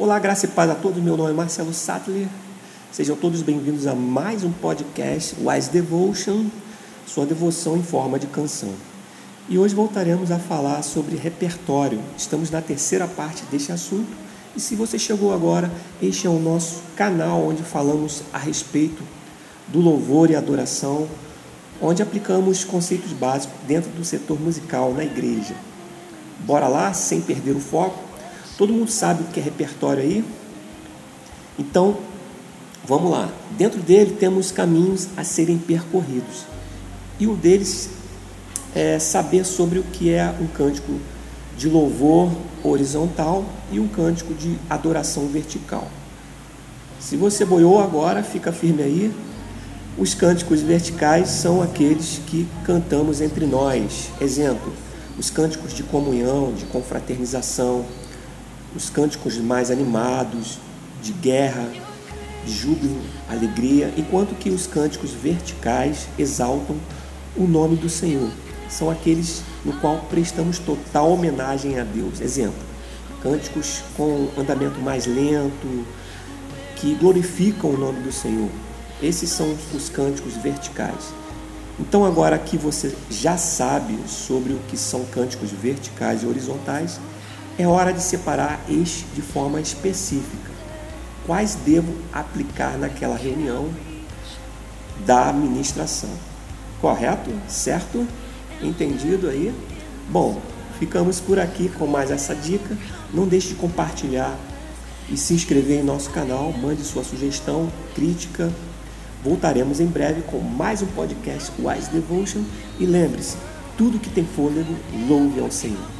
Olá, graça e paz a todos. Meu nome é Marcelo Sattler. Sejam todos bem-vindos a mais um podcast Wise Devotion, sua devoção em forma de canção. E hoje voltaremos a falar sobre repertório. Estamos na terceira parte deste assunto. E se você chegou agora, este é o nosso canal onde falamos a respeito do louvor e adoração, onde aplicamos conceitos básicos dentro do setor musical na igreja. Bora lá, sem perder o foco. Todo mundo sabe o que é repertório aí? Então, vamos lá. Dentro dele temos caminhos a serem percorridos. E um deles é saber sobre o que é um cântico de louvor horizontal e um cântico de adoração vertical. Se você boiou agora, fica firme aí. Os cânticos verticais são aqueles que cantamos entre nós. Exemplo, os cânticos de comunhão, de confraternização, os cânticos mais animados, de guerra, de júbilo, alegria, enquanto que os cânticos verticais exaltam o nome do Senhor. São aqueles no qual prestamos total homenagem a Deus. Exemplo, cânticos com andamento mais lento, que glorificam o nome do Senhor. Esses são os cânticos verticais. Então, agora que você já sabe sobre o que são cânticos verticais e horizontais, é hora de separar este de forma específica. Quais devo aplicar naquela reunião da administração? Correto? Certo? Entendido aí? Bom, ficamos por aqui com mais essa dica. Não deixe de compartilhar e se inscrever em nosso canal. Mande sua sugestão, crítica. Voltaremos em breve com mais um podcast Wise Devotion. E lembre-se: tudo que tem fôlego, louve ao Senhor.